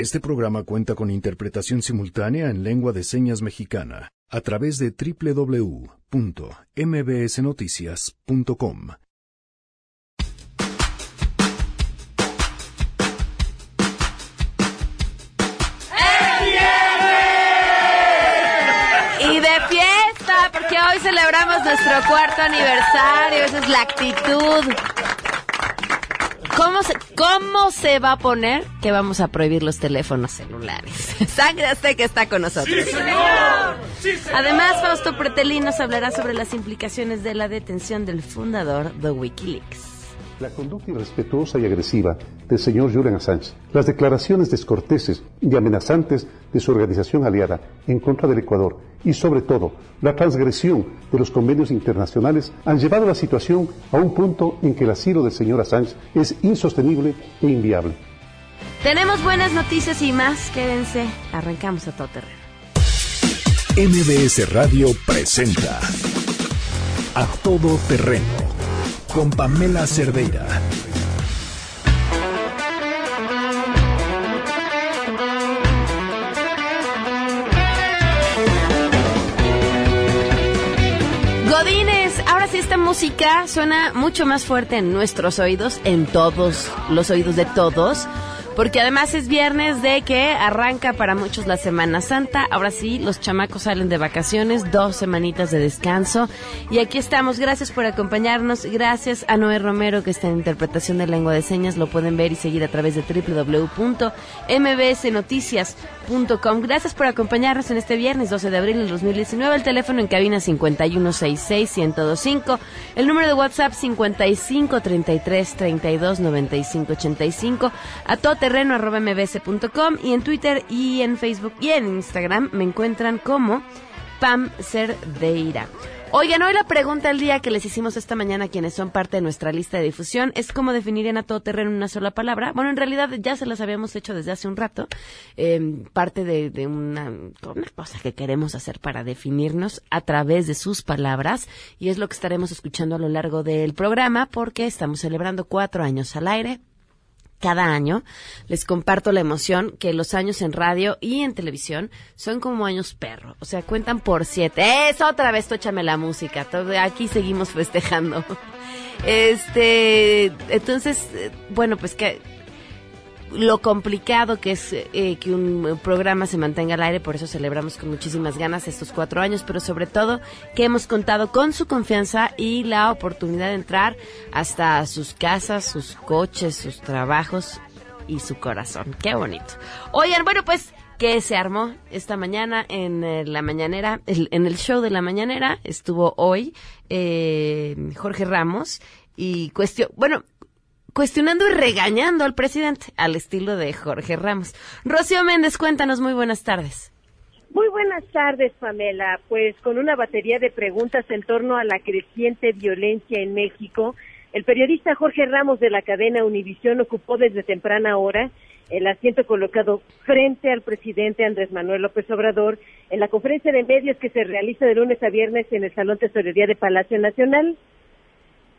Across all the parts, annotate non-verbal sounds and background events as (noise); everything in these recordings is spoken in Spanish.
Este programa cuenta con interpretación simultánea en lengua de señas mexicana a través de www.mbsnoticias.com. Y de fiesta, porque hoy celebramos nuestro cuarto aniversario, esa es la actitud. ¿Cómo se, ¿Cómo se va a poner que vamos a prohibir los teléfonos celulares? (laughs) Sangre Azteca está con nosotros. Además, Fausto Pretelín nos hablará sobre las implicaciones de la detención del fundador de Wikileaks. La conducta irrespetuosa y agresiva del señor Julian Assange, las declaraciones descorteses y amenazantes de su organización aliada en contra del Ecuador y sobre todo la transgresión de los convenios internacionales han llevado la situación a un punto en que el asilo del señor Assange es insostenible e inviable. Tenemos buenas noticias y más, quédense, arrancamos a todo terreno. MBS Radio presenta A Todo Terreno con Pamela Cerdeira. Godines, ahora sí esta música suena mucho más fuerte en nuestros oídos, en todos los oídos de todos, porque además es viernes de que arranca para muchos la Semana Santa. Ahora sí, los chamacos salen de vacaciones, dos semanitas de descanso. Y aquí estamos. Gracias por acompañarnos. Gracias a Noé Romero, que está en interpretación de lengua de señas. Lo pueden ver y seguir a través de www.mbsnoticias.com. Gracias por acompañarnos en este viernes 12 de abril del 2019. El teléfono en cabina 5166-1025. El número de WhatsApp 5533-329585. A terreno.mbs.com y en Twitter y en Facebook y en Instagram me encuentran como Pam Cerdeira. Oigan, hoy la pregunta del día que les hicimos esta mañana quienes son parte de nuestra lista de difusión es cómo definirían a todo terreno en una sola palabra. Bueno, en realidad ya se las habíamos hecho desde hace un rato, eh, parte de, una cosa que queremos hacer para definirnos a través de sus palabras y es lo que estaremos escuchando a lo largo del programa porque estamos celebrando cuatro años al aire cada año. Les comparto la emoción que los años en radio y en televisión son como años perro. O sea, cuentan por siete. Es otra vez, tóchame la música. Aquí seguimos festejando. (laughs) Este, entonces, eh, bueno, pues que lo complicado que es eh, que un programa se mantenga al aire, por eso celebramos con muchísimas ganas estos cuatro años, pero sobre todo que hemos contado con su confianza y la oportunidad de entrar hasta sus casas, sus coches, sus trabajos y su corazón. Qué bonito. Oigan, bueno, pues que se armó esta mañana en eh, la mañanera, en el show de la mañanera, estuvo hoy eh, Jorge Ramos y cuestión, bueno, cuestionando y regañando al presidente, al estilo de Jorge Ramos. Rocío Méndez, cuéntanos, muy buenas tardes. Muy buenas tardes, Pamela. Pues con una batería de preguntas en torno a la creciente violencia en México, el periodista Jorge Ramos de la cadena Univisión ocupó desde temprana hora el asiento colocado frente al presidente Andrés Manuel López Obrador en la conferencia de medios que se realiza de lunes a viernes en el Salón Tesorería de Palacio Nacional.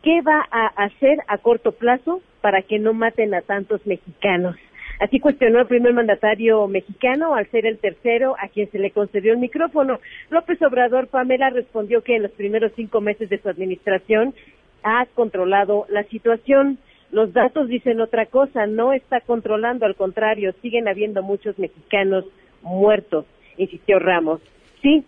¿Qué va a hacer a corto plazo para que no maten a tantos mexicanos? Así cuestionó el primer mandatario mexicano al ser el tercero a quien se le concedió el micrófono. López Obrador Pamela respondió que en los primeros cinco meses de su administración ha controlado la situación. Los datos dicen otra cosa, no está controlando, al contrario, siguen habiendo muchos mexicanos muertos, insistió Ramos. Sí,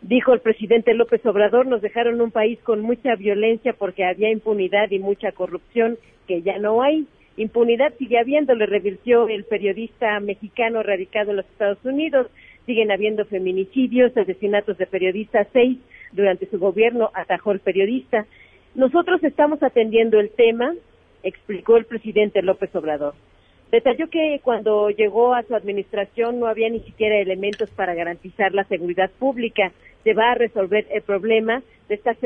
Dijo el presidente López Obrador, nos dejaron un país con mucha violencia porque había impunidad y mucha corrupción que ya no hay. Impunidad sigue habiendo, le revirtió el periodista mexicano radicado en los Estados Unidos. Siguen habiendo feminicidios, asesinatos de periodistas, seis durante su gobierno, atajó el periodista. Nosotros estamos atendiendo el tema, explicó el presidente López Obrador. Detalló que cuando llegó a su administración no había ni siquiera elementos para garantizar la seguridad pública. Se va a resolver el problema. Se está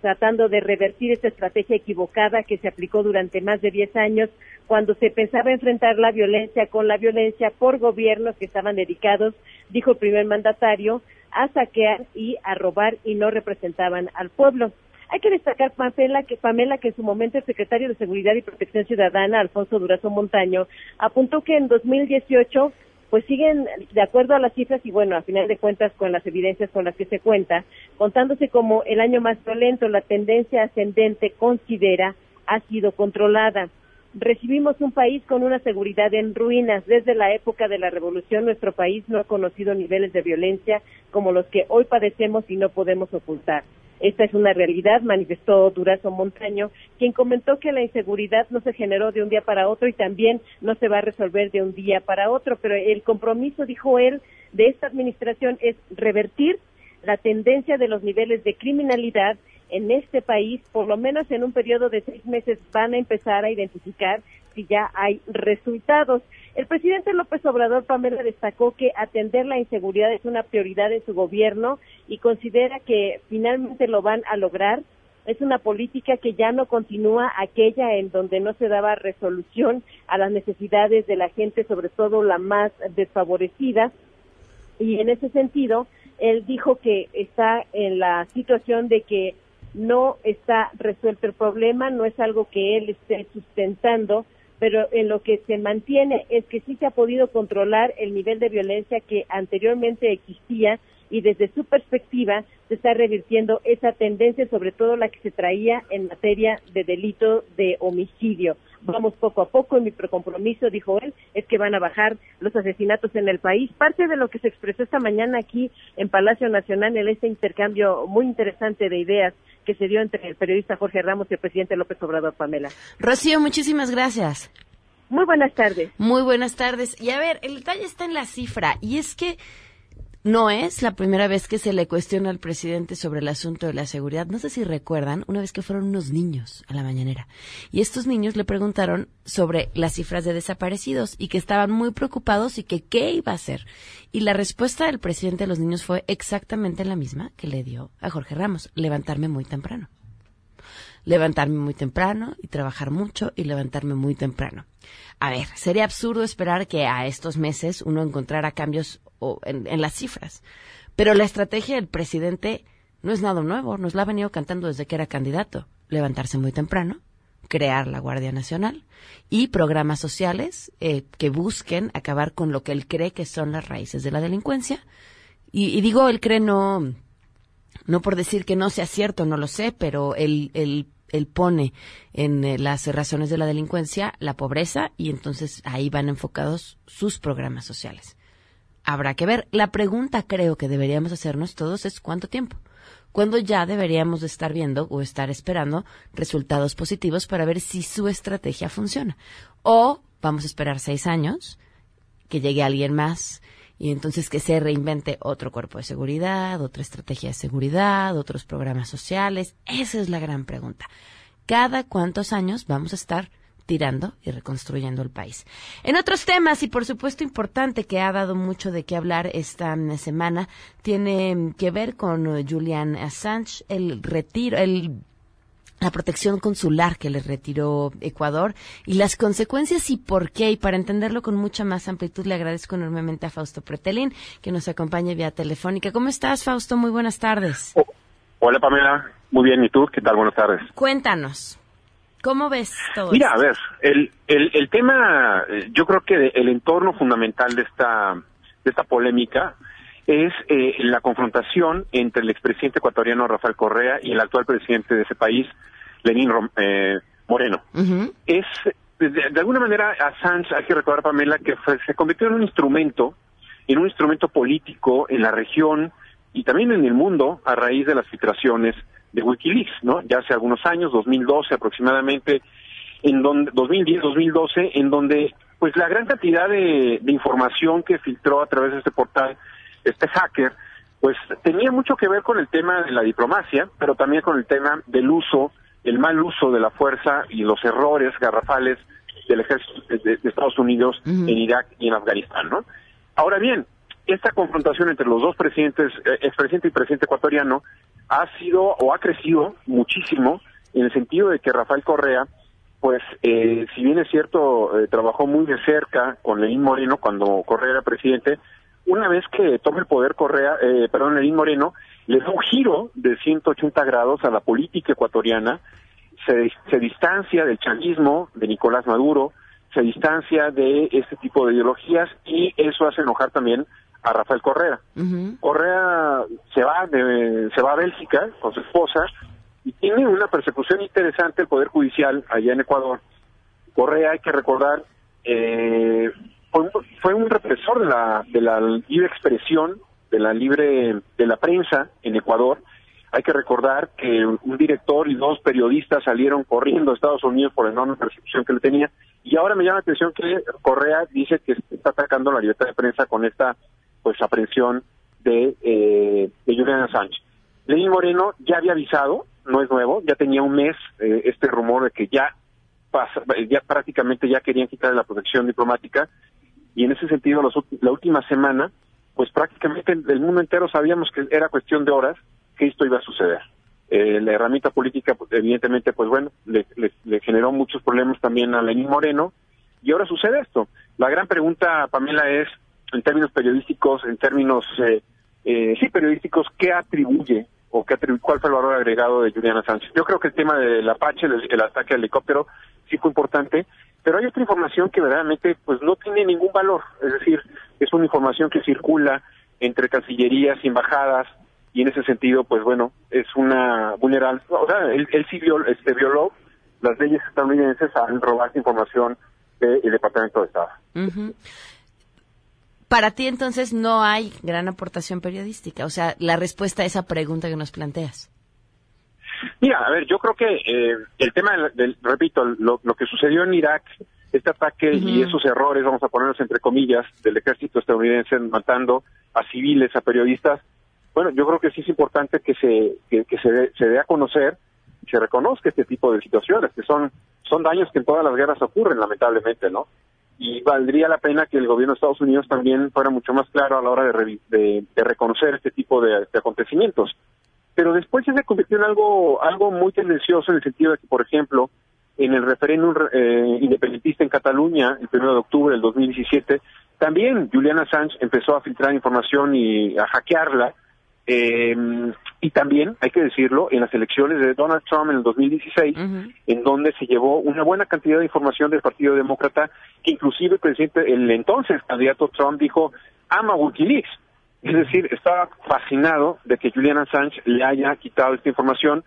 tratando de revertir esta estrategia equivocada que se aplicó durante más de 10 años cuando se pensaba enfrentar la violencia con la violencia por gobiernos que estaban dedicados, dijo el primer mandatario, a saquear y a robar y no representaban al pueblo. Hay que destacar, Pamela que, Pamela, que en su momento el secretario de Seguridad y Protección Ciudadana, Alfonso Durazo Montaño, apuntó que en 2018 pues siguen de acuerdo a las cifras y bueno, a final de cuentas con las evidencias con las que se cuenta, contándose como el año más violento, la tendencia ascendente considera ha sido controlada. Recibimos un país con una seguridad en ruinas. Desde la época de la revolución nuestro país no ha conocido niveles de violencia como los que hoy padecemos y no podemos ocultar. Esta es una realidad, manifestó Durazo Montaño, quien comentó que la inseguridad no se generó de un día para otro y también no se va a resolver de un día para otro, pero el compromiso, dijo él, de esta administración es revertir la tendencia de los niveles de criminalidad en este país, por lo menos en un periodo de seis meses, van a empezar a identificar si ya hay resultados. El presidente López Obrador, Pamela, destacó que atender la inseguridad es una prioridad de su gobierno y considera que finalmente lo van a lograr. Es una política que ya no continúa aquella en donde no se daba resolución a las necesidades de la gente, sobre todo la más desfavorecida. Y en ese sentido, él dijo que está en la situación de que no está resuelto el problema, no es algo que él esté sustentando, pero en lo que se mantiene es que sí se ha podido controlar el nivel de violencia que anteriormente existía y desde su perspectiva se está revirtiendo esa tendencia, sobre todo la que se traía en materia de delito de homicidio. Vamos poco a poco y mi compromiso, dijo él, es que van a bajar los asesinatos en el país. Parte de lo que se expresó esta mañana aquí en Palacio Nacional en este intercambio muy interesante de ideas que se dio entre el periodista Jorge Ramos y el presidente López Obrador, Pamela. Rocío, muchísimas gracias. Muy buenas tardes. Muy buenas tardes. Y a ver, el detalle está en la cifra, y es que no es la primera vez que se le cuestiona al presidente sobre el asunto de la seguridad. No sé si recuerdan, una vez que fueron unos niños a la mañanera. Y estos niños le preguntaron sobre las cifras de desaparecidos y que estaban muy preocupados y que qué iba a hacer. Y la respuesta del presidente de los niños fue exactamente la misma que le dio a Jorge Ramos, levantarme muy temprano. Levantarme muy temprano y trabajar mucho y levantarme muy temprano. A ver, sería absurdo esperar que a estos meses uno encontrara cambios o en, las cifras. Pero la estrategia del presidente no es nada nuevo, nos la ha venido cantando desde que era candidato. Levantarse muy temprano, crear la Guardia Nacional y programas sociales eh, que busquen acabar con lo que él cree que son las raíces de la delincuencia. Y, digo, él cree no, no por decir que no sea cierto, no lo sé, pero él, él, él pone en eh, las razones de la delincuencia la pobreza y entonces ahí van enfocados sus programas sociales habrá que ver. La pregunta creo que deberíamos hacernos todos es cuánto tiempo. ¿Cuándo ya deberíamos de estar viendo o estar esperando resultados positivos para ver si su estrategia funciona. O vamos a esperar seis años, que llegue alguien más y entonces que se reinvente otro cuerpo de seguridad, otra estrategia de seguridad, otros programas sociales. Esa es la gran pregunta. ¿Cada cuántos años vamos a estar tirando y reconstruyendo el país. En otros temas, y por supuesto importante que ha dado mucho de qué hablar esta semana, tiene que ver con uh, Julian Assange, el retiro, el la protección consular que le retiró Ecuador y las consecuencias y por qué. Y para entenderlo con mucha más amplitud, le agradezco enormemente a Fausto Pretelín, que nos acompaña vía telefónica. ¿Cómo estás, Fausto? Muy buenas tardes. Oh, hola, Pamela. Muy bien. ¿Y tú? ¿Qué tal? Buenas tardes. Cuéntanos. ¿Cómo ves todo Mira, a ver, el, el, el tema, eh, yo creo que el entorno fundamental de esta, de esta polémica es eh, la confrontación entre el expresidente ecuatoriano Rafael Correa y el actual presidente de ese país, Lenín eh, Moreno. Es, de, alguna manera, Assange, hay que recordar, Pamela, que se convirtió en un instrumento, en un instrumento político en la región y también en el mundo a raíz de las filtraciones de Wikileaks, ¿no? Ya hace algunos años, 2012 aproximadamente, en donde 2010, 2012, en donde pues la gran cantidad de, información que filtró a través de este portal, este hacker, pues tenía mucho que ver con el tema de la diplomacia, pero también con el tema del uso, el mal uso de la fuerza y los errores garrafales del ejército de, Estados Unidos en Irak y en Afganistán, ¿no? Ahora bien, esta confrontación entre los dos presidentes, eh, expresidente y presidente ecuatoriano, ha sido o ha crecido muchísimo en el sentido de que Rafael Correa, pues, eh, si bien es cierto, eh, trabajó muy de cerca con Lenín Moreno cuando Correa era presidente, una vez que toma el poder Correa, eh, perdón, Lenín Moreno, le da un giro de 180 grados a la política ecuatoriana, se, se distancia del chavismo de Nicolás Maduro, se distancia de este tipo de ideologías y eso hace enojar también a Rafael Correa. Correa se va de, se va a Bélgica con su esposa y tiene una persecución interesante el Poder Judicial allá en Ecuador. Correa, hay que recordar, eh, fue, un, represor de la, de la libre expresión, de la libre, de la prensa en Ecuador. Hay que recordar que un director y dos periodistas salieron corriendo a Estados Unidos por la enorme persecución que le tenía. Y ahora me llama la atención que Correa dice que está atacando la libertad de prensa con esta pues aprehensión de, eh, de Julian Assange. Lenín Moreno ya había avisado, no es nuevo, ya tenía un mes eh, este rumor de que ya pasa, ya prácticamente ya querían quitarle la protección diplomática y en ese sentido la última semana pues prácticamente el, mundo entero sabíamos que era cuestión de horas que esto iba a suceder. Eh, la herramienta política, pues, evidentemente, pues bueno, le, le, generó muchos problemas también a Lenín Moreno, y ahora sucede esto. La gran pregunta, Pamela, es en términos periodísticos, en términos, eh, eh, sí, periodísticos, ¿qué atribuye o qué cuál fue el valor agregado de Juliana Sánchez? Yo creo que el tema del Apache, el, ataque al helicóptero, sí fue importante, pero hay otra información que verdaderamente pues no tiene ningún valor, es decir, es una información que circula entre cancillerías y embajadas, y en ese sentido, pues bueno, es una vulnerable, o sea, él, sí violó, este, violó las leyes estadounidenses al robar información del Departamento de Estado. Para ti entonces no hay gran aportación periodística, o sea, la respuesta a esa pregunta que nos planteas. Mira, a ver, yo creo que eh, el tema, del, repito, lo, que sucedió en Irak, este ataque y esos errores, vamos a ponerlos entre comillas, del ejército estadounidense matando a civiles, a periodistas, bueno, yo creo que sí es importante que se que, se, se dé a conocer, se reconozca este tipo de situaciones, que son son daños que en todas las guerras ocurren, lamentablemente, ¿no? Y valdría la pena que el gobierno de Estados Unidos también fuera mucho más claro a la hora de, de, reconocer este tipo de, acontecimientos. Pero después se convirtió en algo, algo muy tendencioso en el sentido de que, por ejemplo, en el referéndum eh, independentista en Cataluña, el 1 de octubre del 2017, también Juliana Assange empezó a filtrar información y a hackearla eh, y también, hay que decirlo, en las elecciones de Donald Trump en el 2016, en donde se llevó una buena cantidad de información del Partido Demócrata, que inclusive el presidente, el entonces candidato Trump dijo, ama Wikileaks. Es decir, estaba fascinado de que Julian Assange le haya quitado esta información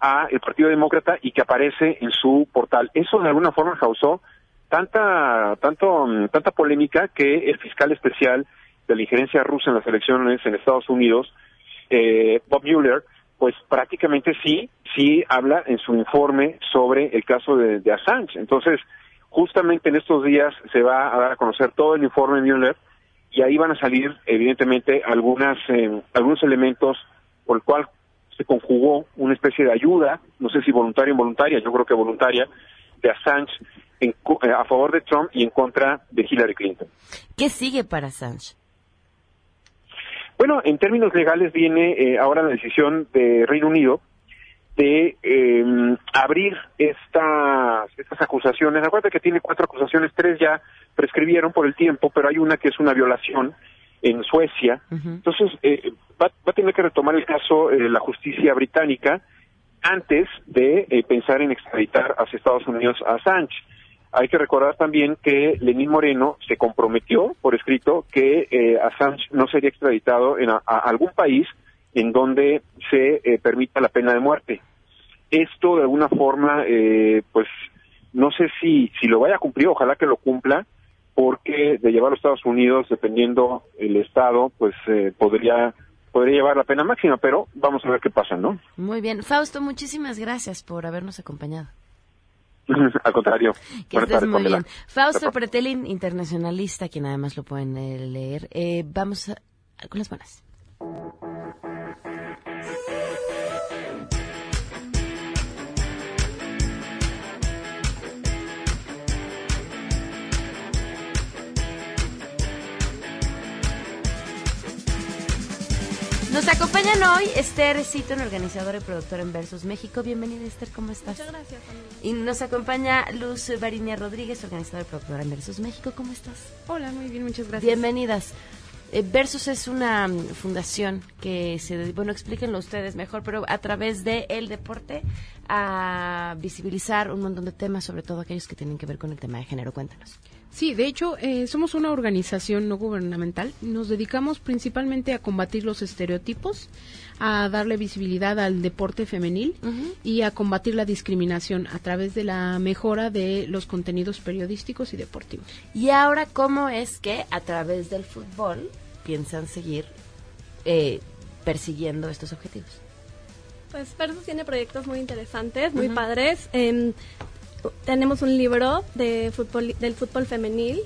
al Partido Demócrata y que aparece en su portal. Eso de alguna forma causó tanta, tanto, tanta polémica que el fiscal especial de la injerencia rusa en las elecciones en Estados Unidos eh, Bob Mueller, pues prácticamente sí, sí habla en su informe sobre el caso de, Assange. Entonces, justamente en estos días se va a dar a conocer todo el informe Mueller y ahí van a salir, evidentemente, algunas, eh, algunos elementos por el cual se conjugó una especie de ayuda, no sé si voluntaria o involuntaria, yo creo que voluntaria, de Assange en, eh, a favor de Trump y en contra de Hillary Clinton. ¿Qué sigue para Assange? Bueno, en términos legales viene eh, ahora la decisión de Reino Unido de em, abrir estas, estas acusaciones. Acuérdate que tiene cuatro acusaciones, tres ya prescribieron por el tiempo, pero hay una que es una violación en Suecia. Entonces, eh, va, a tener que retomar el caso eh, la justicia británica antes de pensar en extraditar hacia Estados Unidos a Assange. Hay que recordar también que Lenín Moreno se comprometió por escrito que eh, Assange no sería extraditado en a, algún país en donde se eh, permita la pena de muerte. Esto de alguna forma, eh, pues no sé si, si lo vaya a cumplir, ojalá que lo cumpla, porque de llevarlo a Estados Unidos, dependiendo el estado, pues eh, podría podría llevar la pena máxima, pero vamos a ver qué pasa, ¿no? Muy bien. Fausto, muchísimas gracias por habernos acompañado. (laughs) Al contrario. (laughs) Que estés muy bien. Fausto Pretelin, internacionalista, quien además lo pueden eh, leer. Eh, vamos a, con las buenas. Nos acompañan hoy Esther Citon, organizadora y productora en Versus México. Bienvenida Esther, ¿cómo estás? Muchas gracias. Y nos acompaña Luz Barinia Rodríguez, organizadora y productora en Versus México. ¿Cómo estás? Hola, muy bien, muchas gracias. Bienvenidas. Eh, Versus es una mm, fundación que se, bueno, explíquenlo ustedes mejor, pero a través de el deporte a visibilizar un montón de temas, sobre todo aquellos que tienen que ver con el tema de género. Cuéntanos. Sí, de hecho, eh, somos una organización no gubernamental. Nos dedicamos principalmente a combatir los estereotipos, a darle visibilidad al deporte femenil y a combatir la discriminación a través de la mejora de los contenidos periodísticos y deportivos. Y ahora, ¿cómo es que a través del fútbol piensan seguir eh, persiguiendo estos objetivos? Pues Versus tiene proyectos muy interesantes, muy padres. Em, tenemos un libro de fútbol, del fútbol femenil.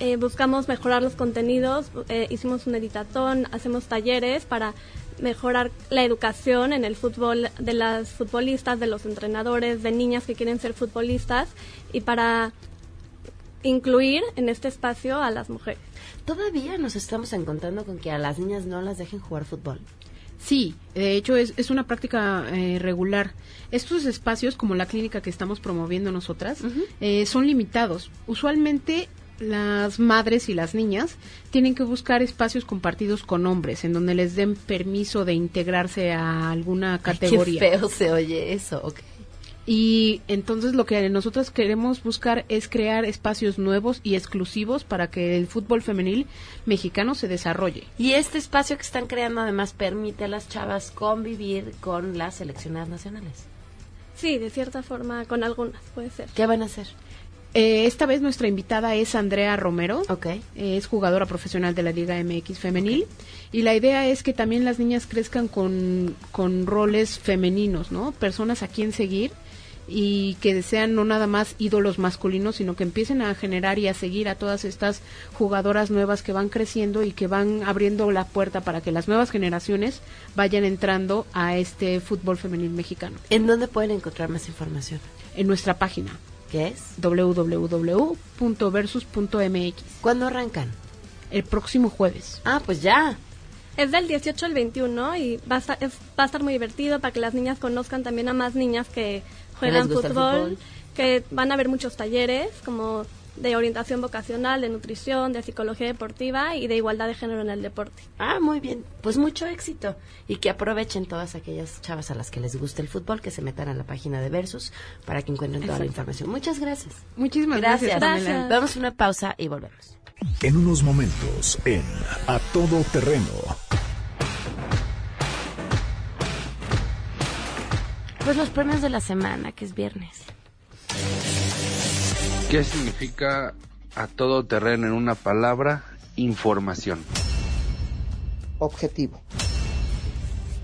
Eh, buscamos mejorar los contenidos, eh, hicimos un editatón, hacemos talleres para mejorar la educación en el fútbol de las futbolistas, de los entrenadores, de niñas que quieren ser futbolistas y para incluir en este espacio a las mujeres. Todavía nos estamos encontrando con que a las niñas no las dejen jugar fútbol. Sí, de hecho es, es una práctica eh, regular. Estos espacios, como la clínica que estamos promoviendo nosotras, eh, son limitados. Usualmente las madres y las niñas tienen que buscar espacios compartidos con hombres, en donde les den permiso de integrarse a alguna categoría. qué feo se oye eso. Y entonces lo que nosotros queremos buscar es crear espacios nuevos y exclusivos para que el fútbol femenil mexicano se desarrolle. Y este espacio que están creando además permite a las chavas convivir con las seleccionadas nacionales. Sí, de cierta forma, con algunas puede ser. ¿Qué van a hacer? Eh, esta vez nuestra invitada es Andrea Romero. Ok. Es jugadora profesional de la Liga MX femenil. Y la idea es que también las niñas crezcan con, con roles femeninos, ¿no? Personas a quien seguir y que sean no nada más ídolos masculinos, sino que empiecen a generar y a seguir a todas estas jugadoras nuevas que van creciendo y que van abriendo la puerta para que las nuevas generaciones vayan entrando a este fútbol femenil mexicano. ¿En dónde pueden encontrar más información? En nuestra página, ¿Qué es? www.versus.mx. ¿Cuándo arrancan? El próximo jueves. Ah, pues ya. Es del 18 al 21 y va a, estar, es- va a estar muy divertido para que las niñas conozcan también a más niñas que juegan gusta fútbol, fútbol. que van a haber muchos talleres como de orientación vocacional, de nutrición, de psicología deportiva y de igualdad de género en el deporte. Ah, muy bien. Pues mucho éxito. Y que aprovechen todas aquellas chavas a las que les guste el fútbol, que se metan a la página de Versus para que encuentren toda la información. Muchas gracias. Muchísimas Gracias. gracias. Pamela. Vamos a una pausa y volvemos. En unos momentos en A Todo Terreno. Pues los premios de la semana, que es viernes. ¿Qué significa a todo terreno en una palabra? Información. Objetivo.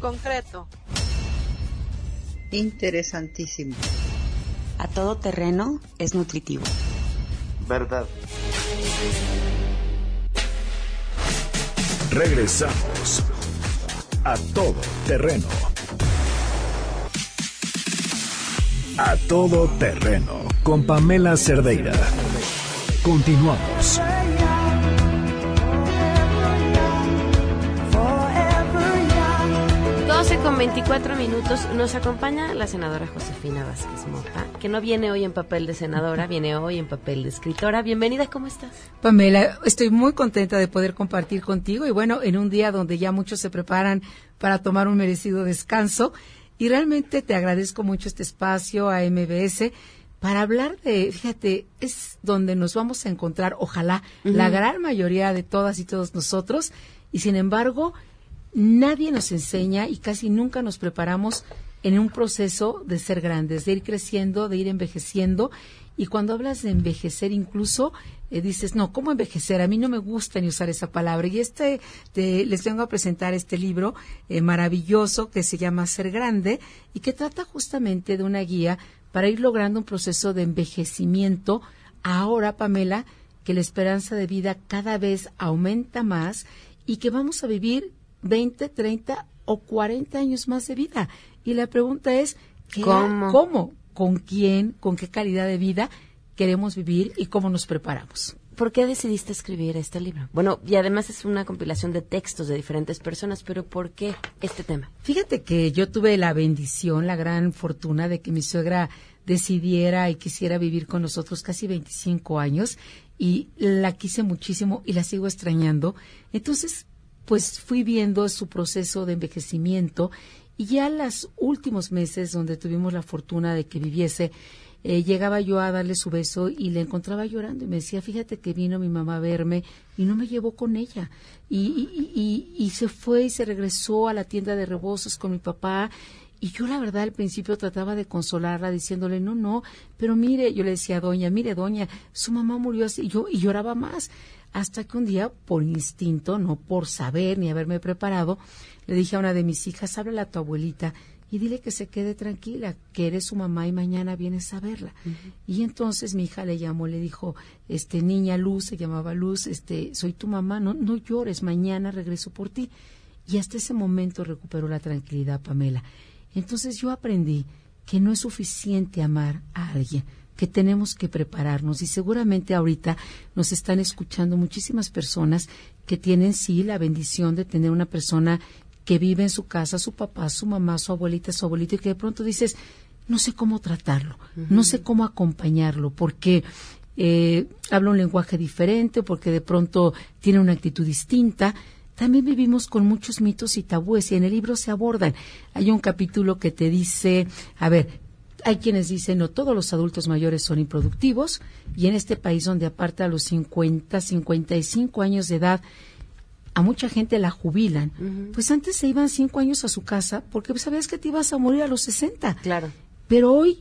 Concreto. Interesantísimo. A todo terreno es nutritivo. Verdad. Regresamos. A Todo Terreno. A Todo Terreno con Pamela Cerdeira. Continuamos. 12 con 24 minutos nos acompaña la senadora Josefina Vázquez Mota, que no viene hoy en papel de senadora, viene hoy en papel de escritora. Bienvenida, ¿cómo estás? Pamela, estoy muy contenta de poder compartir contigo y bueno, en un día donde ya muchos se preparan para tomar un merecido descanso y realmente te agradezco mucho este espacio a MBS para hablar de, fíjate, es donde nos vamos a encontrar, ojalá, la gran mayoría de todas y todos nosotros y sin embargo, nadie nos enseña y casi nunca nos preparamos en un proceso de ser grandes, de ir creciendo, de ir envejeciendo. Y cuando hablas de envejecer, incluso eh, dices, no, ¿cómo envejecer? A mí no me gusta ni usar esa palabra. Y este, te- les vengo a presentar este libro eh, maravilloso que se llama Ser Grande y que trata justamente de una guía para ir logrando un proceso de envejecimiento. Ahora, Pamela, que la esperanza de vida cada vez aumenta más y que vamos a vivir 20, 30 o 40 años más de vida. Y la pregunta es, ¿qué- ¿Cómo? ¿Cómo? ¿Con quién? ¿Con qué calidad de vida queremos vivir y cómo nos preparamos? ¿Por qué decidiste escribir este libro? Bueno, y además es una compilación de textos de diferentes personas, pero ¿por qué este tema? Fíjate que yo tuve la bendición, la gran fortuna de que mi suegra decidiera y quisiera vivir con nosotros casi 25 años y la quise muchísimo y la sigo extrañando. Entonces, pues fui viendo su proceso de envejecimiento y ya los últimos meses donde tuvimos la fortuna de que viviese, eh, llegaba yo a darle su beso y le encontraba llorando y me decía, fíjate que vino mi mamá a verme y no me llevó con ella. Y, y, y, se fue y se regresó a la tienda de rebozos con mi papá. Y yo la verdad al principio trataba de consolarla diciéndole, no, no, pero mire, yo le decía doña, mire doña, su mamá murió así, y yo, y lloraba más. Hasta que un día, por instinto, no por saber ni haberme preparado, le dije a una de mis hijas, háblale a tu abuelita y dile que se quede tranquila, que eres su mamá y mañana vienes a verla. Y entonces mi hija le llamó, le dijo, este niña Luz, se llamaba Luz, este, soy tu mamá, no, no llores, mañana regreso por ti. Y hasta ese momento recuperó la tranquilidad, Pamela. Entonces yo aprendí que no es suficiente amar a alguien, que tenemos que prepararnos y seguramente ahorita nos están escuchando muchísimas personas que tienen sí la bendición de tener una persona que vive en su casa, su papá, su mamá, su abuelita, su abuelito, y que de pronto dices, no sé cómo tratarlo, no sé cómo acompañarlo, porque eh, habla un lenguaje diferente, porque de pronto tiene una actitud distinta. También vivimos con muchos mitos y tabúes y en el libro se abordan. Hay un capítulo que te dice, a ver, hay quienes dicen, no, todos los adultos mayores son improductivos y en este país donde aparte a los 50, 55 años de edad a mucha gente la jubilan, pues antes se iban cinco años a su casa porque sabías que te ibas a morir a los 60. Claro. Pero hoy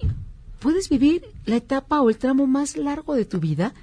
puedes vivir la etapa o el tramo más largo de tu vida.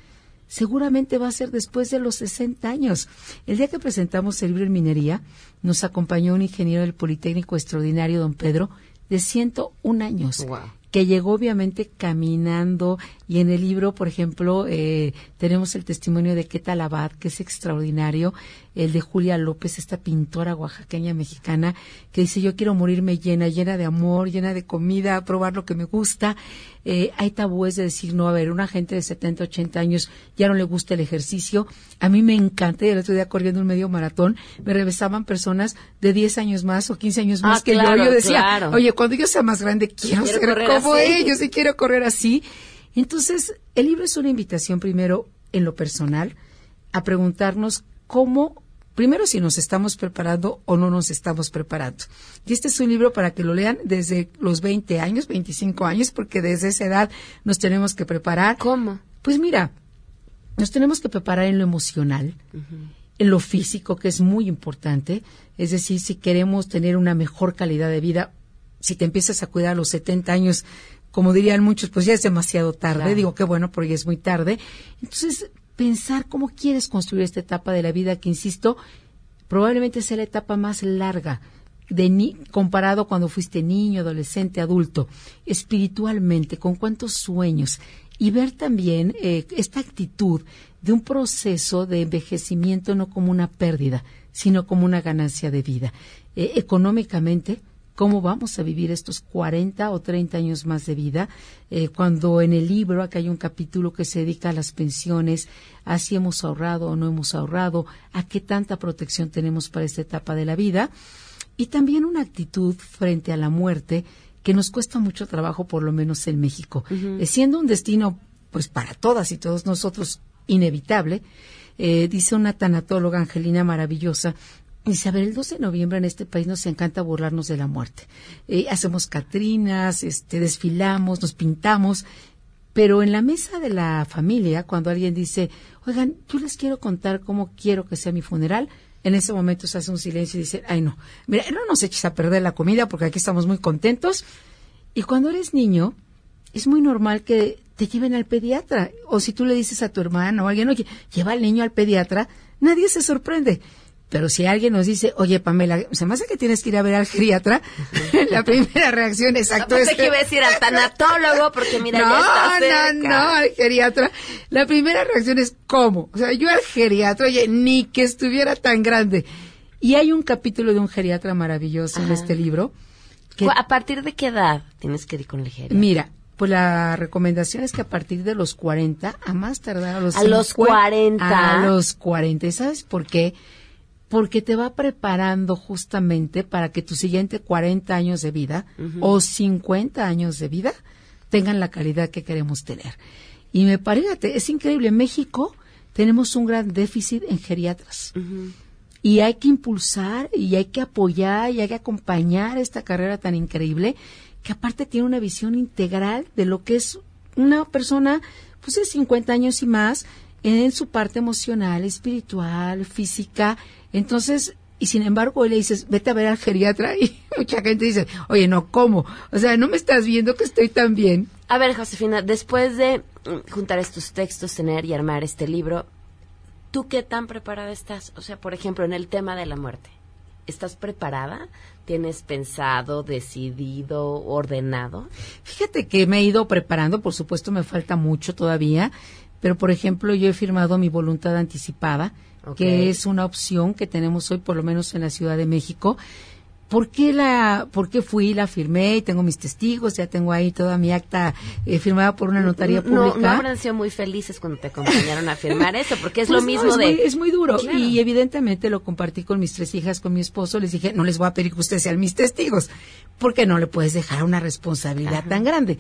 Seguramente va a ser después de los 60 años. El día que presentamos el libro en minería, nos acompañó un ingeniero del Politécnico extraordinario, don Pedro, de 101 años. Wow que llegó obviamente caminando y en el libro, por ejemplo, eh, tenemos el testimonio de Queta Abad, que es extraordinario, el de Julia López, esta pintora oaxaqueña mexicana, que dice yo quiero morirme llena, llena de amor, llena de comida, probar lo que me gusta. Eh, hay tabúes de decir, no, a ver, una gente de 70, 80 años ya no le gusta el ejercicio. A mí me encanta, y el otro día corriendo un medio maratón, me revisaban personas de 10 años más o 15 años más ah, que yo. Yo decía, oye, cuando yo sea más grande, quiero, ser como ellos y quiero correr así. Entonces, el libro es una invitación primero en lo personal a preguntarnos cómo primero si nos estamos preparando o no nos estamos preparando. Y este es un libro para que lo lean desde los 20 años, 25 años, porque desde esa edad nos tenemos que preparar. ¿Cómo? Pues mira, nos tenemos que preparar en lo emocional, en lo físico, que es muy importante. Es decir, si queremos tener una mejor calidad de vida, si te empiezas a cuidar a los 70 años, como dirían muchos, pues ya es demasiado tarde. Digo que bueno, porque ya es muy tarde. Entonces, pensar cómo quieres construir esta etapa de la vida que, insisto, probablemente sea la etapa más larga de ni comparado cuando fuiste niño, adolescente, adulto, espiritualmente, con cuántos sueños y ver también eh, esta actitud de un proceso de envejecimiento no como una pérdida, sino como una ganancia de vida. Eh, económicamente, cómo vamos a vivir estos 40 o 30 años más de vida, eh, cuando en el libro, acá hay un capítulo que se dedica a las pensiones, a si hemos ahorrado o no hemos ahorrado, a qué tanta protección tenemos para esta etapa de la vida, y también una actitud frente a la muerte que nos cuesta mucho trabajo, por lo menos en México. Eh, siendo un destino, pues para todas y todos nosotros, inevitable, eh, dice una tanatóloga angelina maravillosa Ver, el 12 de noviembre en este país nos encanta burlarnos de la muerte. Eh, hacemos catrinas, este, desfilamos, nos pintamos, pero en la mesa de la familia, cuando alguien dice, oigan, yo les quiero contar cómo quiero que sea mi funeral, en ese momento se hace un silencio y dice, ay no, mira, no nos eches a perder la comida porque aquí estamos muy contentos. Y cuando eres niño, es muy normal que te lleven al pediatra. O si tú le dices a tu hermano o a alguien, oye, lleva al niño al pediatra, nadie se sorprende. Pero si alguien nos dice, oye, Pamela, se me hace que tienes que ir a ver al geriatra, (laughs) la primera reacción exacto no, es que iba a decir al (laughs) tanatólogo, porque mira, no, ya está No, no, al geriatra. La primera reacción es, ¿cómo? O sea, yo al geriatra, oye, ni que estuviera tan grande. Y hay un capítulo de un geriatra maravilloso en este libro. ¿A partir de qué edad tienes que ir con el geriatra? Mira, pues la recomendación es que a partir de los 40, a más tardar a los A los 40. A los 40. ¿Y sabes por qué? Porque te va preparando justamente para que tus siguientes 40 años de vida o 50 años de vida tengan la calidad que queremos tener. Y me parece, es increíble, México tenemos un gran déficit en geriatras. Y hay que impulsar y hay que apoyar y hay que acompañar esta carrera tan increíble que aparte tiene una visión integral de lo que es una persona pues de 50 años y más en su parte emocional, espiritual, física. Entonces, y sin embargo le dices, vete a ver al geriatra (laughs) y mucha gente dice, oye, no, ¿cómo? O sea, no me estás viendo que estoy tan bien. A ver, Josefina, después de mm, juntar estos textos, tener y armar este libro, ¿tú qué tan preparada estás? O sea, por ejemplo, en el tema de la muerte. ¿Estás preparada? ¿Tienes pensado, decidido, ordenado? Fíjate que me he ido preparando, por supuesto me falta mucho todavía, pero por ejemplo yo he firmado mi voluntad anticipada que es una opción que tenemos hoy, por lo menos en la Ciudad de México. ¿Por qué, la, ¿Por qué fui, la firmé y tengo mis testigos? Ya tengo ahí toda mi acta eh, firmada por una notaría pública. No, no habrán sido muy felices cuando te acompañaron a firmar eso, porque es lo pues mismo es de... Muy, es muy duro. Y evidentemente lo compartí con mis tres hijas, con mi esposo. Les dije, no les voy a pedir que ustedes sean mis testigos, porque no le puedes dejar una responsabilidad tan grande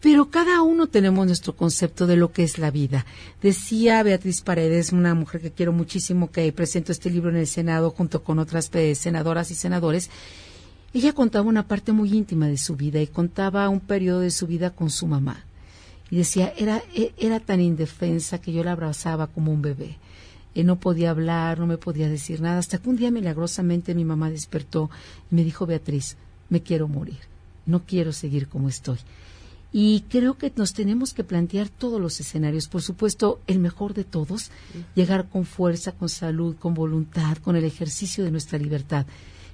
pero cada uno tenemos nuestro concepto de lo que es la vida. Decía Beatriz Paredes, una mujer que quiero muchísimo, que presentó este libro en el Senado junto con otras eh, senadoras y senadores. Ella contaba una parte muy íntima de su vida y contaba un periodo de su vida con su mamá. Y decía, era, e, era tan indefensa que yo la abrazaba como un bebé. Y no podía hablar, no me podía decir nada, hasta que un día milagrosamente mi mamá despertó y me dijo, Beatriz, me quiero morir, no quiero seguir como estoy. Y creo que nos tenemos que plantear todos los escenarios. Por supuesto, el mejor de todos, llegar con fuerza, con salud, con voluntad, con el ejercicio de nuestra libertad.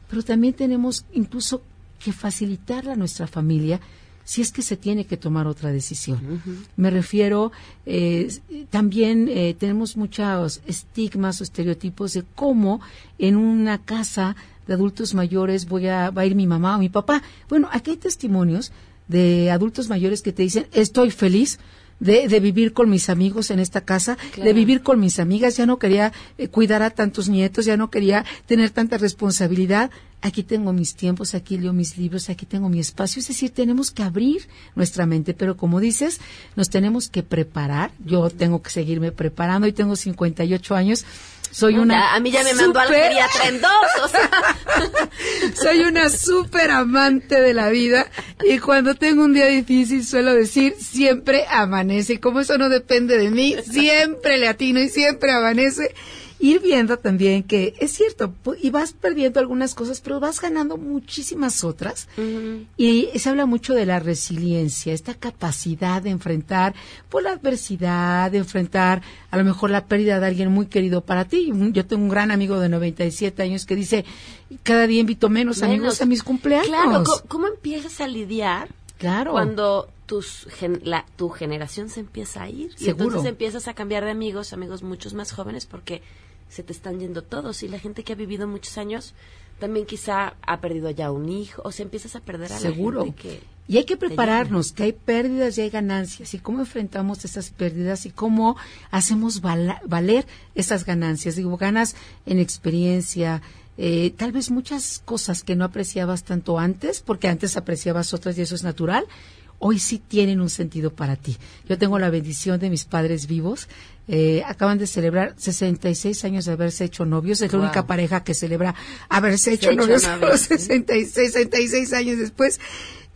Pero también tenemos incluso que facilitarla a nuestra familia si es que se tiene que tomar otra decisión. Me refiero, eh, también eh, tenemos muchos estigmas o estereotipos de cómo en una casa de adultos mayores voy a, va a ir mi mamá o mi papá. Bueno, aquí hay testimonios de adultos mayores que te dicen, estoy feliz de, de vivir con mis amigos en esta casa, de vivir con mis amigas, ya no quería eh, cuidar a tantos nietos, ya no quería tener tanta responsabilidad. Aquí tengo mis tiempos, aquí leo mis libros, aquí tengo mi espacio. Es decir, tenemos que abrir nuestra mente, pero como dices, nos tenemos que preparar. Yo tengo que seguirme preparando y tengo 58 años soy una. a mí ya me mandó al geriatra en dos. (laughs) soy una súper amante de la vida y cuando tengo un día difícil suelo decir siempre amanece. Y como eso no depende de mí, siempre le atino y siempre amanece ir viendo también que es cierto, y vas perdiendo algunas cosas, pero vas ganando muchísimas otras. Y se habla mucho de la resiliencia, esta capacidad de enfrentar por la adversidad, de enfrentar a lo mejor la pérdida de alguien muy querido para ti. Yo tengo un gran amigo de 97 años que dice, cada día invito menos, amigos a mis cumpleaños. Claro, ¿cómo, empiezas a lidiar Claro. Cuando tus la, tu generación se empieza a ir. Y entonces empiezas a cambiar de amigos, amigos muchos más jóvenes, porque se te están yendo todos. Y la gente que ha vivido muchos años también quizá ha perdido ya un hijo, o se empiezas a perder a Seguro. la gente que... Y hay que prepararnos, que hay pérdidas y hay ganancias, y cómo enfrentamos esas pérdidas y cómo hacemos valer esas ganancias. Digo, ganas en experiencia, eh, tal vez muchas cosas que no apreciabas tanto antes, porque antes apreciabas otras y eso es natural, hoy sí tienen un sentido para ti. Yo tengo la bendición de mis padres vivos. Eh, acaban de celebrar 66 años de haberse hecho novios. Es la única pareja que celebra haberse hecho, novios, 66, 66 años después.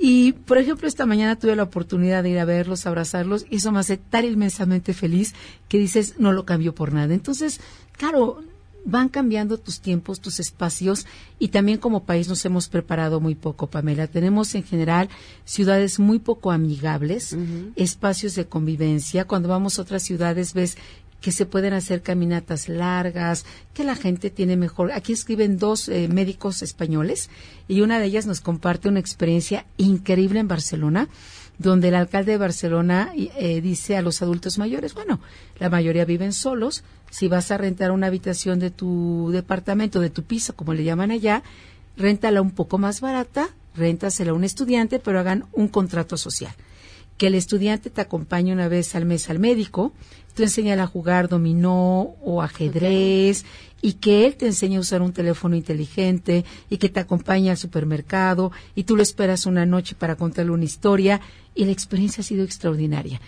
Y, por ejemplo, esta mañana tuve la oportunidad de ir a verlos, abrazarlos, y eso me hace tan inmensamente feliz que dices, no lo cambio por nada. Entonces, claro, van cambiando tus tiempos, tus espacios y también como país nos hemos preparado muy poco, Pamela. Tenemos en general ciudades muy poco amigables, espacios de convivencia. Cuando vamos a otras ciudades ves que se pueden hacer caminatas largas, que la gente tiene mejor. Aquí escriben dos eh, médicos españoles y una de ellas nos comparte una experiencia increíble en Barcelona donde el alcalde de Barcelona eh, dice a los adultos mayores, bueno, la mayoría viven solos, si vas a rentar una habitación de tu departamento, de tu piso, como le llaman allá, réntala un poco más barata, réntasela a un estudiante, pero hagan un contrato social. Que el estudiante te acompañe una vez al mes al médico, tú enseñas a jugar dominó o ajedrez y que él te enseñe a usar un teléfono inteligente y que te acompañe al supermercado y tú lo esperas una noche para contarle una historia y la experiencia ha sido extraordinaria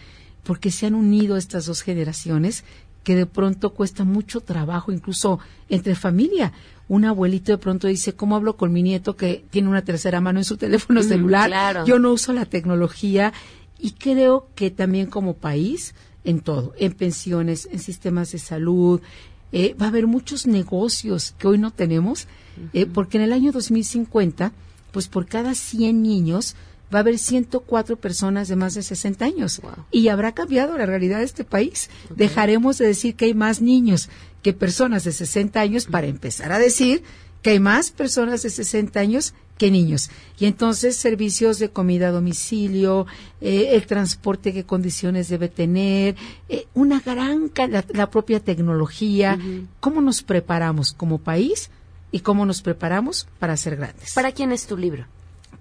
porque se han unido estas dos generaciones que de pronto cuesta mucho trabajo, incluso entre familia. Un abuelito de pronto dice, ¿cómo hablo con mi nieto que tiene una tercera mano en su (laughs) teléfono celular? Yo no uso la tecnología y creo que también como país, en todo, en pensiones, en sistemas de salud, eh, va a haber muchos negocios que hoy no tenemos, eh, porque en el año 2050, pues por cada 100 niños, va a haber 104 personas de más de 60 años. Y habrá cambiado la realidad de este país. Dejaremos de decir que hay más niños que personas de 60 años para empezar a decir que hay más personas de 60 años que niños. Y entonces servicios de comida a domicilio, eh, el transporte, qué condiciones debe tener, eh, una gran, la, la propia tecnología, cómo nos preparamos como país y cómo nos preparamos para ser grandes. ¿Para quién es tu libro?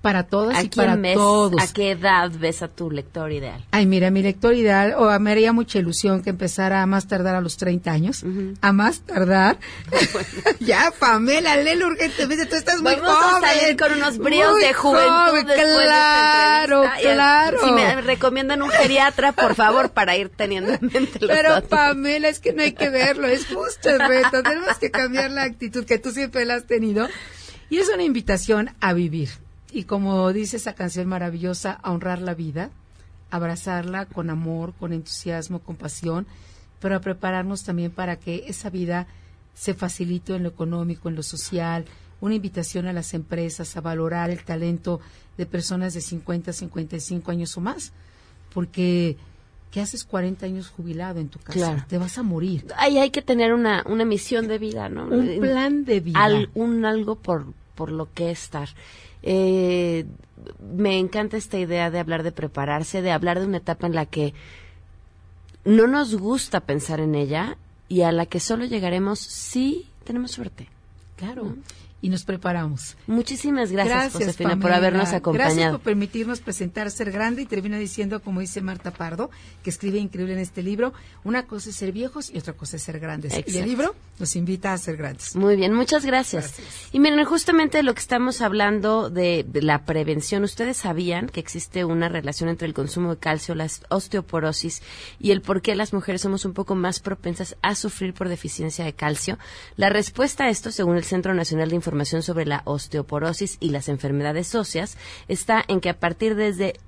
Para todas y para todos. ¿A qué edad ves a tu lector ideal? Ay, mira, mi lector ideal, o me haría mucha ilusión que empezara a más tardar a los 30 años, a más tardar. (laughs) (laughs) ya, Pamela, léelo urgentemente, tú estás muy Vamos a salir con unos bríos de juventud claro, claro. Si me recomiendan un geriatra, por favor, para ir teniendo en mente los Pero Pamela, es que no hay que verlo, es justo el reto, tenemos que cambiar la actitud que tú siempre la has tenido. Y es una invitación a vivir y como dice esa canción maravillosa, a honrar la vida, abrazarla con amor, con entusiasmo, con pasión, pero a prepararnos también para que esa vida se facilite en lo económico, en lo social, una invitación a las empresas a valorar el talento de personas de 50, 55 años o más, porque ¿qué haces 40 años jubilado en tu casa? Te vas a morir. Ahí hay que tener una, una misión de vida, ¿no? Un plan de vida. un algo por, por lo que estar. Eh, me encanta esta idea de hablar de prepararse, de hablar de una etapa en la que no nos gusta pensar en ella y a la que solo llegaremos si tenemos suerte. Claro y nos preparamos. Muchísimas gracias, Josefina, por habernos acompañado. Gracias por permitirnos presentar Ser Grande y termina diciendo, como dice Marta Pardo, que escribe increíble en este libro, una cosa es ser viejos y otra cosa es ser grandes. Y el libro nos invita a ser grandes. Muy bien, muchas gracias. Y miren, justamente lo que estamos hablando de, de, la prevención, ustedes sabían que existe una relación entre el consumo de calcio, la osteoporosis y el por qué las mujeres somos un poco más propensas a sufrir por deficiencia de calcio. La respuesta a esto, según el Centro Nacional de Información información sobre la osteoporosis y las enfermedades óseas está en que a partir desde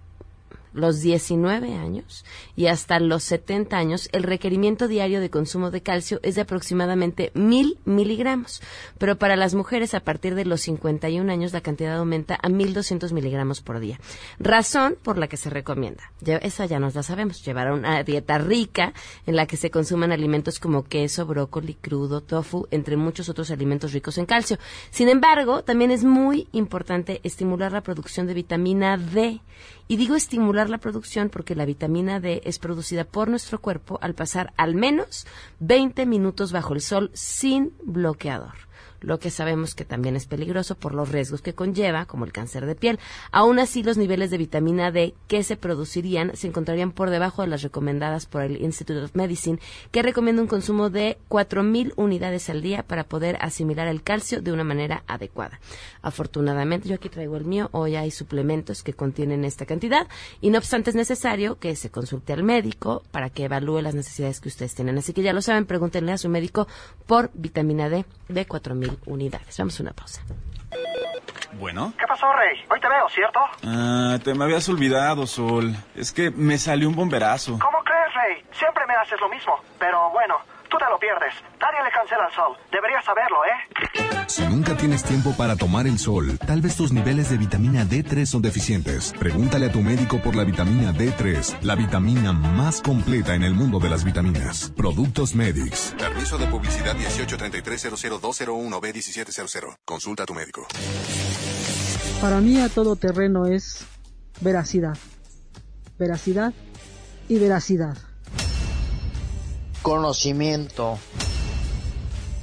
los 19 años y hasta los 70 años, el requerimiento diario de consumo de calcio es de aproximadamente 1000 miligramos, pero para las mujeres a partir de los 51 años la cantidad aumenta a 1200 miligramos por día. Razón por la que se recomienda, esa ya nos la sabemos, llevar una dieta rica en la que se consuman alimentos como queso, brócoli, crudo, tofu, entre muchos otros alimentos ricos en calcio. Sin embargo, también es muy importante estimular la producción de vitamina D y digo estimular la producción porque la vitamina D es producida por nuestro cuerpo al pasar al menos 20 minutos bajo el sol sin bloqueador lo que sabemos que también es peligroso por los riesgos que conlleva, como el cáncer de piel. Aún así, los niveles de vitamina D que se producirían se encontrarían por debajo de las recomendadas por el Institute of Medicine, que recomienda un consumo de 4.000 unidades al día para poder asimilar el calcio de una manera adecuada. Afortunadamente, yo aquí traigo el mío, hoy hay suplementos que contienen esta cantidad y no obstante es necesario que se consulte al médico para que evalúe las necesidades que ustedes tienen. Así que ya lo saben, pregúntenle a su médico por vitamina D de 4.000 unidades. Vamos a una pausa. Bueno. ¿Qué pasó, Rey? Hoy te veo, ¿cierto? Ah, te me habías olvidado, Sol. Es que me salió un bomberazo. ¿Cómo crees, Rey? Siempre me haces lo mismo. Pero bueno, tú te lo pierdes. Nadie le cancela el sol. Deberías saberlo, ¿eh? Si nunca tienes tiempo para tomar el sol, tal vez tus niveles de vitamina D3 son deficientes. Pregúntale a tu médico por la vitamina D3, la vitamina más completa en el mundo de las vitaminas. Productos Medix. Permiso de publicidad 183000201 b 1700 Consulta a tu médico. Para mí a todo terreno es veracidad. Veracidad y veracidad conocimiento.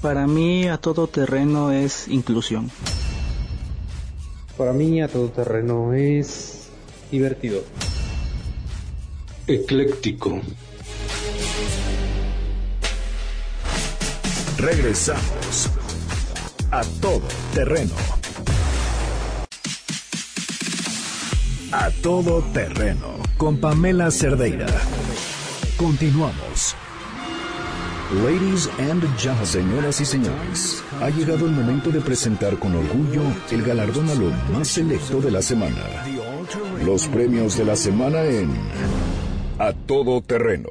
Para mí a todo terreno es inclusión. Para mí a todo terreno es divertido. Ecléctico. Regresamos a todo terreno. A todo terreno con Pamela Cerdeira. Continuamos. Ladies and gentlemen, señoras y señores, ha llegado el momento de presentar con orgullo el galardón a lo más selecto de la semana. Los premios de la semana en A Todo Terreno.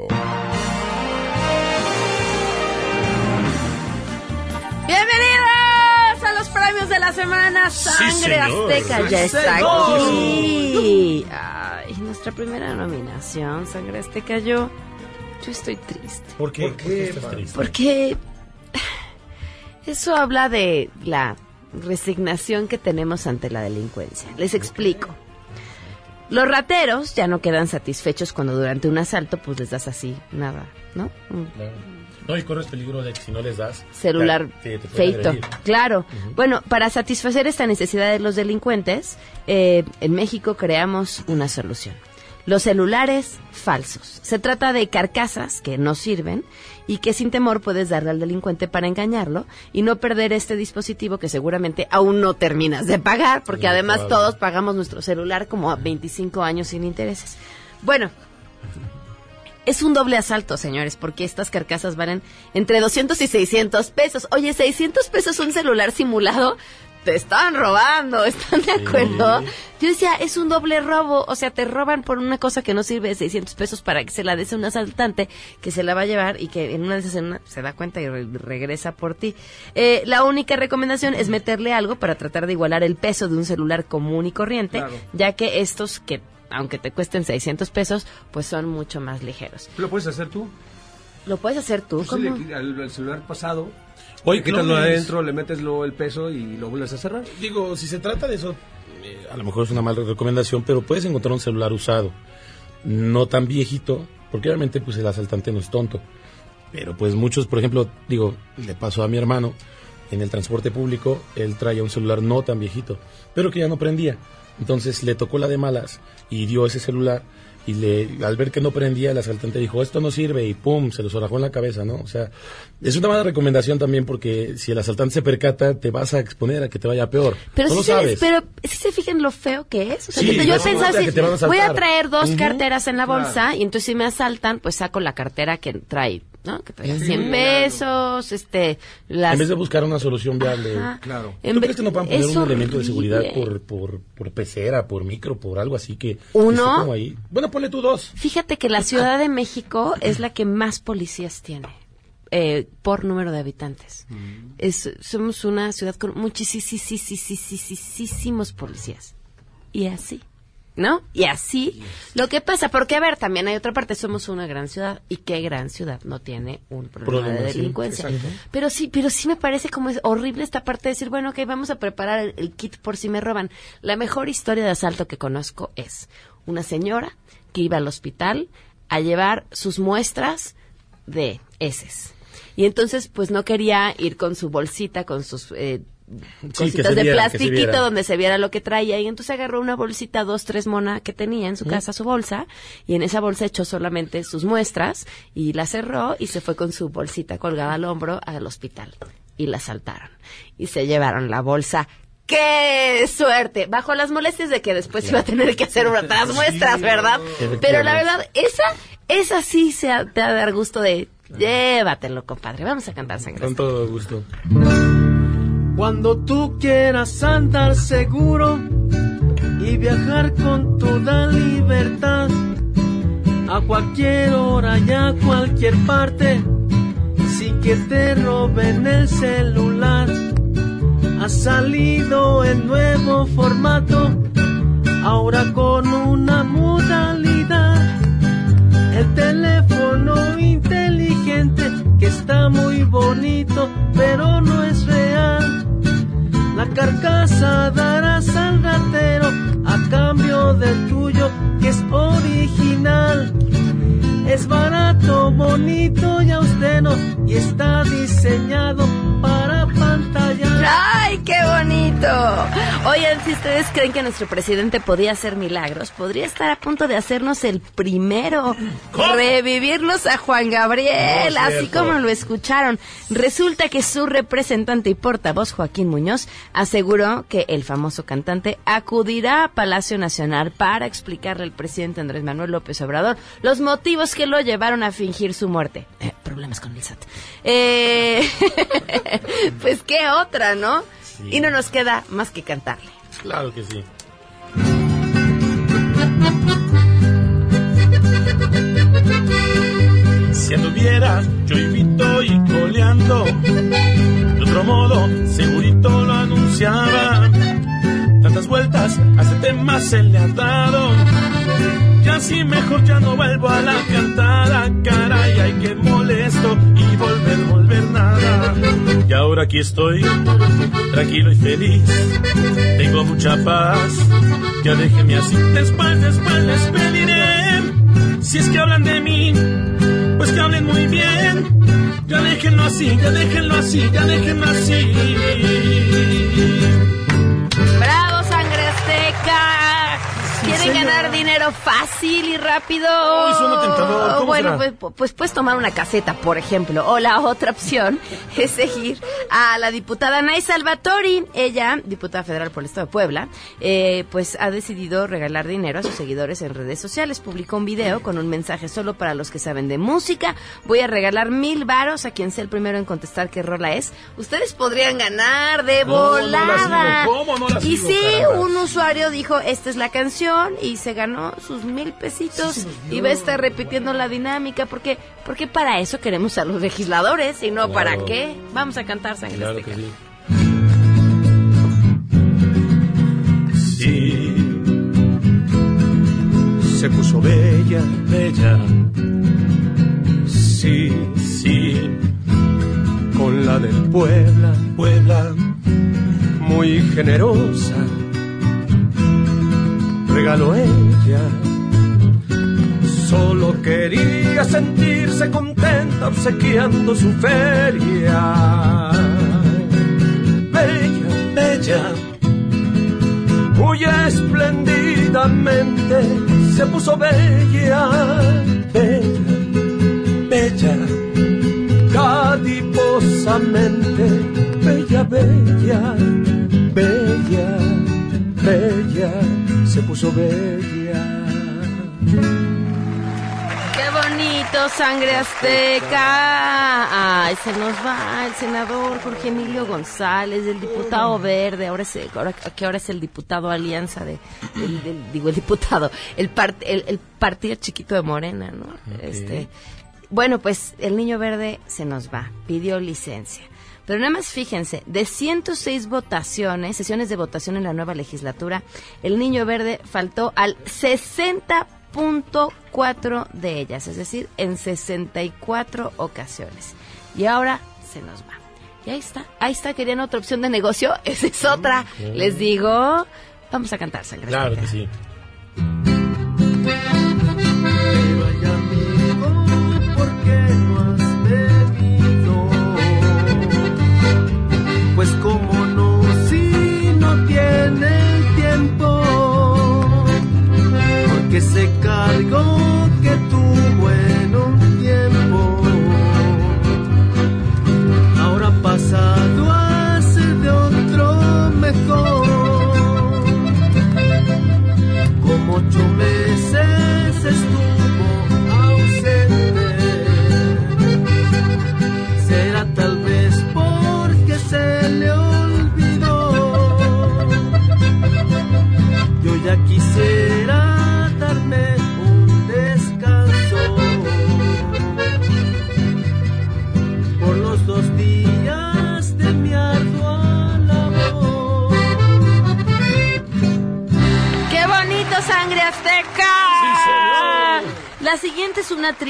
Bienvenidos a los premios de la semana. Sangre. Azteca ya está señor. aquí. Ay, nuestra primera nominación, Sangre Azteca. Yo, yo estoy triste. ¿Por qué? ¿Por qué estás triste? Porque (sighs) eso habla de la resignación que tenemos ante la delincuencia. Les explico. Los rateros ya no quedan satisfechos cuando durante un asalto pues les das así, nada, ¿no? Claro. No, y corres peligro de que si no les das... celular te- te pueden feito. agredir. Claro. Bueno, para satisfacer esta necesidad de los delincuentes, eh, en México creamos una solución. Los celulares falsos. Se trata de carcasas que no sirven y que sin temor puedes darle al delincuente para engañarlo y no perder este dispositivo que seguramente aún no terminas de pagar, porque además todos pagamos nuestro celular como a 25 años sin intereses. Bueno, es un doble asalto, señores, porque estas carcasas valen entre 200 y 600 pesos. Oye, 600 pesos un celular simulado, te están robando, (laughs) ¿están de acuerdo? Yo decía, es un doble robo, o sea, te roban por una cosa que no sirve de 600 pesos para que se la des a un asaltante que se la va a llevar y que en una de esas se da cuenta y re- regresa por ti. Eh, la única recomendación es meterle algo para tratar de igualar el peso de un celular común y corriente, Claro. ya que estos que aunque te cuesten 600 pesos, pues son mucho más ligeros. ¿Lo puedes hacer tú? ¿Lo puedes hacer tú? Pues ¿Cómo? al, al celular pasado, Oye, le quitas lo clones. adentro, le metes lo, el peso y lo vuelves a cerrar. Digo, si se trata de eso, eh, a lo mejor es una mala recomendación, pero puedes encontrar un celular usado, no tan viejito, porque obviamente pues el asaltante no es tonto. Pero pues muchos, por ejemplo, digo, le pasó a mi hermano en el transporte público, él traía un celular no tan viejito, pero que ya no prendía. Entonces le tocó la de malas y dio ese celular y le, al ver que no prendía, el asaltante dijo, esto no sirve y pum, se lo zorajó en la cabeza, ¿no? O sea, es una mala recomendación también porque si el asaltante se percata, te vas a exponer a que te vaya peor. Pero no sí, lo se, sabes. pero sí se fijan lo feo que es. O sea, Sí, que yo van a voy a traer dos carteras en la bolsa Claro. y entonces si me asaltan, pues saco la cartera que trae, ¿no? Que Sí, 100 claro. pesos, este, las... En vez de buscar una solución viable. Ajá. Claro. En ¿Tú ve- crees que no puedan poner un elemento de seguridad por, por, por pecera, por micro, por algo así que... ¿Uno? como ahí? Bueno, ponle tú dos. Fíjate que la Ciudad de México es la que más policías tiene eh, por número de habitantes. Es, somos una ciudad con muchísimos policías. Y así, ¿no? Y así lo que pasa, porque a ver, también hay otra parte, somos una gran ciudad y qué gran ciudad no tiene un problema Problema, de delincuencia. pero sí, pero sí me parece como es horrible esta parte de decir, bueno, ok, vamos a preparar el, el kit por si me roban. La mejor historia de asalto que conozco es una señora que iba al hospital a llevar sus muestras de heces. Y entonces, pues no quería ir con su bolsita, con sus eh, cositas de viera, se plastiquito donde se viera lo que traía. Y entonces agarró una bolsita, dos, tres mona que tenía en su casa, su bolsa, y en esa bolsa echó solamente sus muestras y la cerró y se fue con su bolsita colgada al hombro al hospital. Y la saltaron. Y se llevaron la bolsa. ¡Qué suerte! Bajo las molestias de que después iba a tener que hacer (laughs) otras muestras, ¿verdad? Pero la verdad, esa, esa sí se ha- te dar gusto de llévatelo, compadre. Vamos a cantar sangre. Con todo gusto. Cuando tú quieras andar seguro y viajar con toda libertad, a cualquier hora y a cualquier parte, sin que te roben el celular. Ha salido el nuevo formato, ahora con una modalidad. El teléfono inteligente que está muy bonito, pero no es real. La carcasa darás al ratero a cambio del tuyo que es original. Es barato, bonito y austero y está diseñado para ¡Ay, qué bonito! Oigan, si ustedes creen que nuestro presidente podía hacer milagros, podría estar a punto de hacernos el primero. Revivirnos a Juan Gabriel, No, así como lo escucharon. Resulta que su representante y portavoz, Joaquín Muñoz, aseguró que el famoso cantante acudirá a Palacio Nacional para explicarle al presidente Andrés Manuel López Obrador los motivos que lo llevaron a fingir su muerte. Eh, problemas con el SAT. Eh, (laughs) pues qué otra, ¿no? Y no nos queda más que cantarle. Claro que sí. Si anduviera yo invito y coleando, de otro modo segurito lo anunciaba. Tantas vueltas a este tema se le ha dado. Así mejor ya no vuelvo a la cantada, caray, ay que molesto y volver, volver nada. Y ahora aquí estoy, tranquilo y feliz, tengo mucha paz, ya déjenme así. Después, después les pediré, si es que hablan de mí, pues que hablen muy bien. Ya déjenlo así, ya déjenlo así, ya déjenlo así. ¿Quieren ganar dinero fácil y rápido? Uy, suena tentador. ¿Cómo bueno, será? pues, pues puedes tomar una caseta, por ejemplo. O la otra opción (laughs) es seguir a la diputada Nay Salvatori. Ella, diputada federal por el Estado de Puebla, eh, pues ha decidido regalar dinero a sus seguidores en redes sociales. Publicó un video con un mensaje solo para los que saben de música. Voy a regalar mil varos a quien sea el primero en contestar qué rola es. Ustedes podrían ganar de ¿Cómo no volada. sigo? ¿Cómo no la y sí, caramba? un usuario dijo, esta es la canción y se ganó sus mil pesitos y va a estar repitiendo la dinámica porque porque para eso queremos a los legisladores y no para qué. Vamos a cantar sangre Claro que sí. Sí, se puso bella, bella. Sí, sí, con la del Puebla, Puebla, muy generosa. Regaló ella, solo quería sentirse contenta obsequiando su feria. Bella, bella, muy espléndidamente se puso bella, bella, bella, cadiposamente, bella, bella, bella, bella, se puso bella. Qué bonito, sangre azteca. Ay, se nos va el senador Jorge Emilio González, el diputado verde, ahora es, ahora, que ahora es el diputado alianza de, del- digo el diputado, el, part- el, el partido chiquito de Morena, ¿no? Este, bueno, pues el niño verde se nos va, pidió licencia. Pero nada más fíjense, de 106 votaciones, sesiones de votación en la nueva legislatura, el niño verde faltó al 60.4 de ellas, es decir, en 64 ocasiones. Y ahora se nos va. Y ahí está, ahí está, querían otra opción de negocio, (laughs) esa es otra. Les digo, vamos a cantar sangre. Claro que sí.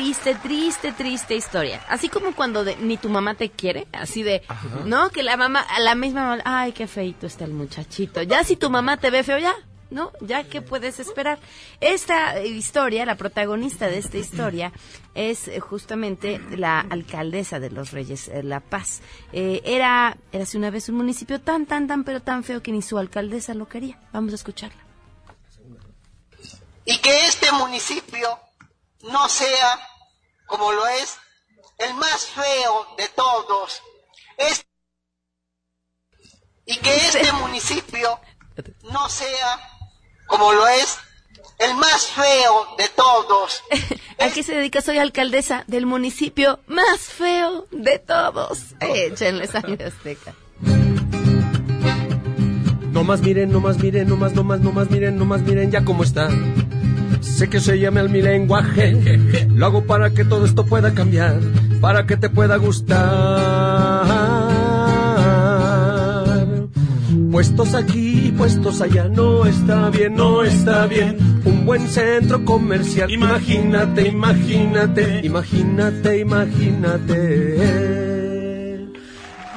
Triste, triste, triste historia. Así como cuando de- ni tu mamá te quiere, así de, ¿no? Que la mamá, a la misma mamá, ay, qué feito está el muchachito. Ya si tu mamá te ve feo, ya, ¿no? Ya que puedes esperar. Esta historia, la protagonista de esta historia es eh, justamente la alcaldesa de los Reyes, eh, La Paz. Eh, era, era hace una vez un municipio tan, tan, tan, pero tan feo que ni su alcaldesa lo quería. Vamos a escucharla. y que este municipio no sea, como lo es, el más feo de todos. Es- y que este municipio no sea, como lo es, el más feo de todos. (laughs) ¿A qué se dedica? Soy alcaldesa del municipio más feo de todos. Échenle sangre azteca. No más miren, no más miren, no más, no más, no más miren, no más miren ya cómo está. Sé que se llame al mi lenguaje. Lo hago para que todo esto pueda cambiar, para que te pueda gustar. Puestos aquí puestos allá, no está bien, no está bien. Un buen centro comercial, imagínate, imagínate, imagínate, imagínate.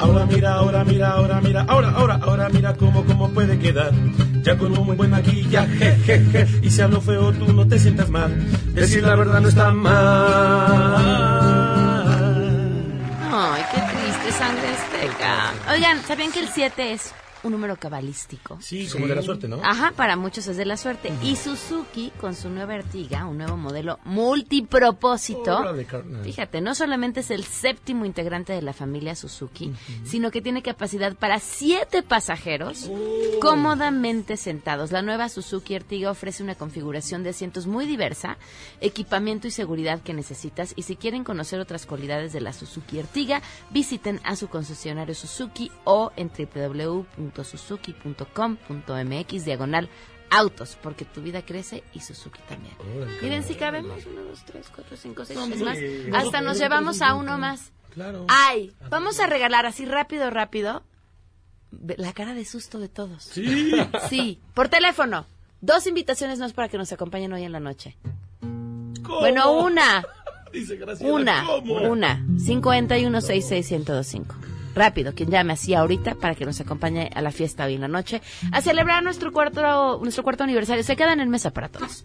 Ahora mira, ahora mira, ahora mira, ahora, ahora, ahora mira cómo, cómo puede quedar. Ya con un buen maquillaje, je, je, y si hablo feo tú no te sientas mal. Decir la verdad no está mal. Ay, qué triste, sangre azteca. Oigan, ¿sabían que el 7 es un número cabalístico? Sí, como de la suerte, ¿no? Ajá, para muchos es de la suerte. Y Suzuki, con su nueva Ertiga, un nuevo modelo multipropósito, Órale, fíjate, no solamente es el séptimo integrante de la familia Suzuki, sino que tiene capacidad para siete pasajeros cómodamente sentados. La nueva Suzuki Ertiga ofrece una configuración de asientos muy diversa, equipamiento y seguridad que necesitas. Y si quieren conocer otras cualidades de la Suzuki Ertiga, visiten a su concesionario Suzuki o en www.suzuki.com.mx diagonal autos, porque tu vida crece y Suzuki también. Miren si cabemos, uno, dos, tres, cuatro, cinco, seis, es más, hasta nos llevamos a uno más. Claro. Ay, vamos a regalar así rápido, rápido, la cara de susto de todos. Sí. (laughs) Sí, por teléfono. Dos invitaciones más para que nos acompañen hoy en la noche. Bueno, una. (laughs) Dice Graciela, Una, ¿cómo? una. 5166125. Rápido, quien llame así ahorita para que nos acompañe a la fiesta hoy en la noche. A celebrar nuestro cuarto, nuestro cuarto aniversario. Se quedan en mesa para todos.